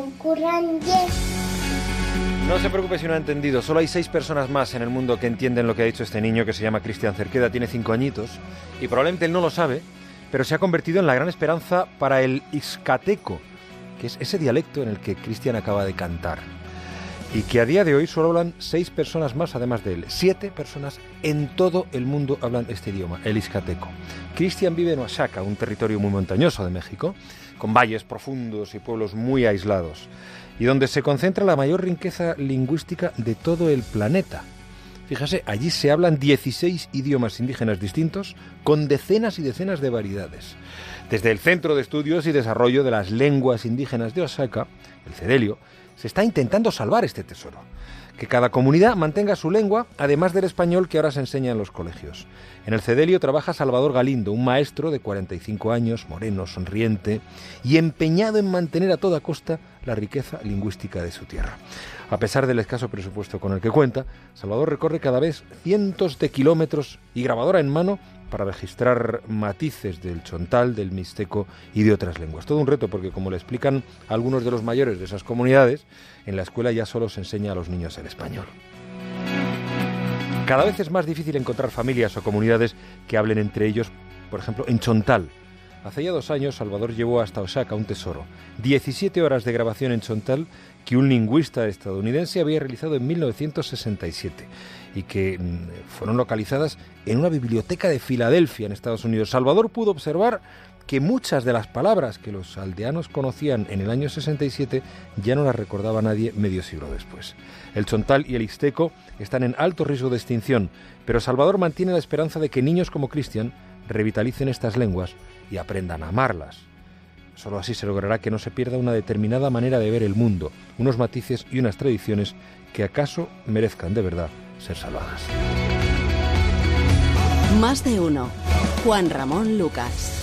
ukuranje. No se preocupe si no ha entendido. Solo hay seis personas más en el mundo que entienden lo que ha dicho este niño que se llama Cristian Cerqueda. Tiene cinco añitos y probablemente él no lo sabe, pero se ha convertido en la gran esperanza para el Ixcateco, que es ese dialecto en el que Cristian acaba de cantar. Y que a día de hoy solo hablan seis personas más, además de él. Siete personas en todo el mundo hablan este idioma, el Ixcateco. Cristian vive en Oaxaca, un territorio muy montañoso de México, con valles profundos y pueblos muy aislados y donde se concentra la mayor riqueza lingüística de todo el planeta. Fíjese, allí se hablan 16 idiomas indígenas distintos con decenas y decenas de variedades. Desde el Centro de Estudios y Desarrollo de las Lenguas Indígenas de Osaka, el CEDELIO, se está intentando salvar este tesoro. Que cada comunidad mantenga su lengua, además del español que ahora se enseña en los colegios. En el Cedelio trabaja Salvador Galindo, un maestro de 45 años, moreno, sonriente y empeñado en mantener a toda costa la riqueza lingüística de su tierra. A pesar del escaso presupuesto con el que cuenta, Salvador recorre cada vez cientos de kilómetros y grabadora en mano para registrar matices del chontal, del mixteco y de otras lenguas. Todo un reto porque, como le explican algunos de los mayores de esas comunidades, en la escuela ya solo se enseña a los niños el español. Cada vez es más difícil encontrar familias o comunidades que hablen entre ellos, por ejemplo, en chontal. Hace ya dos años Salvador llevó hasta Osaka un tesoro, 17 horas de grabación en chontal que un lingüista estadounidense había realizado en 1967 y que mm, fueron localizadas en una biblioteca de Filadelfia, en Estados Unidos. Salvador pudo observar que muchas de las palabras que los aldeanos conocían en el año 67 ya no las recordaba nadie medio siglo después. El chontal y el ixteco están en alto riesgo de extinción, pero Salvador mantiene la esperanza de que niños como Cristian revitalicen estas lenguas y aprendan a amarlas. Solo así se logrará que no se pierda una determinada manera de ver el mundo, unos matices y unas tradiciones que acaso merezcan de verdad ser salvadas. Más de uno. Juan Ramón Lucas.